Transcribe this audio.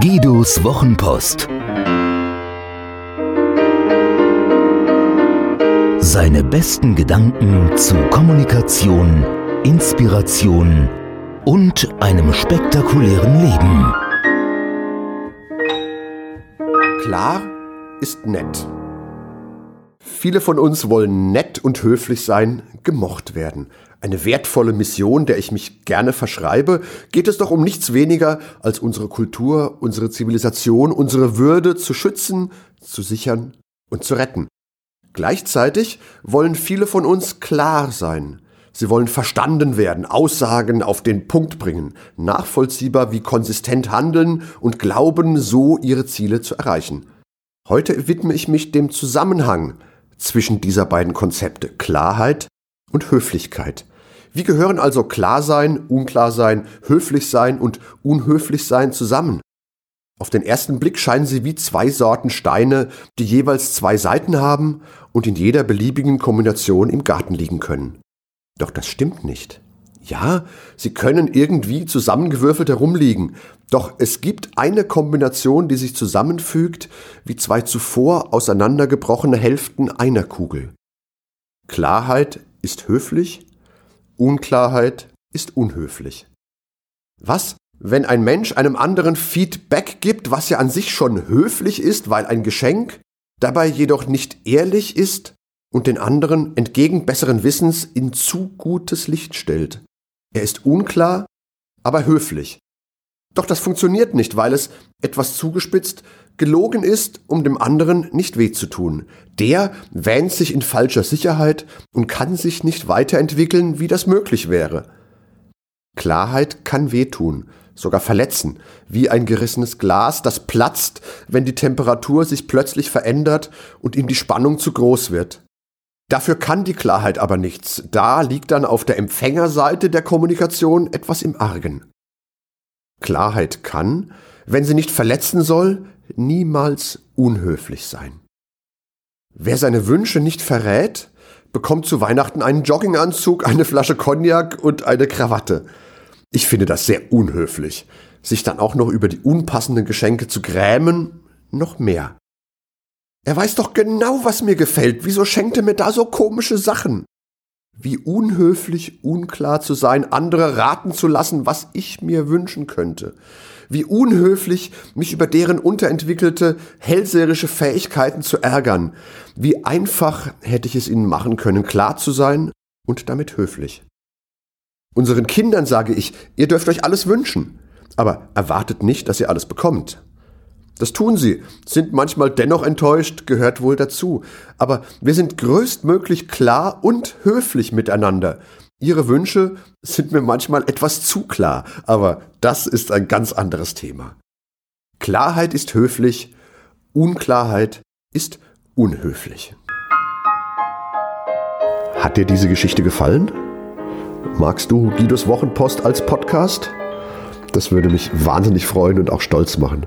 Guidos Wochenpost. Seine besten Gedanken zu Kommunikation, Inspiration und einem spektakulären Leben. Klar ist nett. Viele von uns wollen nett und höflich sein, gemocht werden. Eine wertvolle Mission, der ich mich gerne verschreibe, geht es doch um nichts weniger, als unsere Kultur, unsere Zivilisation, unsere Würde zu schützen, zu sichern und zu retten. Gleichzeitig wollen viele von uns klar sein. Sie wollen verstanden werden, Aussagen auf den Punkt bringen, nachvollziehbar wie konsistent handeln und glauben, so ihre Ziele zu erreichen. Heute widme ich mich dem Zusammenhang zwischen dieser beiden Konzepte Klarheit und Höflichkeit. Wie gehören also Klarsein, Unklarsein, Höflichsein und Unhöflichsein zusammen? Auf den ersten Blick scheinen sie wie zwei Sorten Steine, die jeweils zwei Seiten haben und in jeder beliebigen Kombination im Garten liegen können. Doch das stimmt nicht. Ja, sie können irgendwie zusammengewürfelt herumliegen, doch es gibt eine Kombination, die sich zusammenfügt wie zwei zuvor auseinandergebrochene Hälften einer Kugel. Klarheit ist höflich, Unklarheit ist unhöflich. Was, wenn ein Mensch einem anderen Feedback gibt, was ja an sich schon höflich ist, weil ein Geschenk, dabei jedoch nicht ehrlich ist und den anderen entgegen besseren Wissens in zu gutes Licht stellt? Er ist unklar, aber höflich. Doch das funktioniert nicht, weil es, etwas zugespitzt, gelogen ist, um dem anderen nicht weh zu tun. Der wähnt sich in falscher Sicherheit und kann sich nicht weiterentwickeln, wie das möglich wäre. Klarheit kann wehtun, sogar verletzen, wie ein gerissenes Glas, das platzt, wenn die Temperatur sich plötzlich verändert und ihm die Spannung zu groß wird. Dafür kann die Klarheit aber nichts. Da liegt dann auf der Empfängerseite der Kommunikation etwas im Argen. Klarheit kann, wenn sie nicht verletzen soll, niemals unhöflich sein. Wer seine Wünsche nicht verrät, bekommt zu Weihnachten einen Jogginganzug, eine Flasche Cognac und eine Krawatte. Ich finde das sehr unhöflich. Sich dann auch noch über die unpassenden Geschenke zu grämen, noch mehr. Er weiß doch genau, was mir gefällt. Wieso schenkt er mir da so komische Sachen? Wie unhöflich, unklar zu sein, andere raten zu lassen, was ich mir wünschen könnte. Wie unhöflich, mich über deren unterentwickelte, hellseherische Fähigkeiten zu ärgern. Wie einfach hätte ich es ihnen machen können, klar zu sein und damit höflich. Unseren Kindern sage ich, ihr dürft euch alles wünschen, aber erwartet nicht, dass ihr alles bekommt. Das tun sie, sind manchmal dennoch enttäuscht, gehört wohl dazu. Aber wir sind größtmöglich klar und höflich miteinander. Ihre Wünsche sind mir manchmal etwas zu klar, aber das ist ein ganz anderes Thema. Klarheit ist höflich, Unklarheit ist unhöflich. Hat dir diese Geschichte gefallen? Magst du Guidos Wochenpost als Podcast? Das würde mich wahnsinnig freuen und auch stolz machen.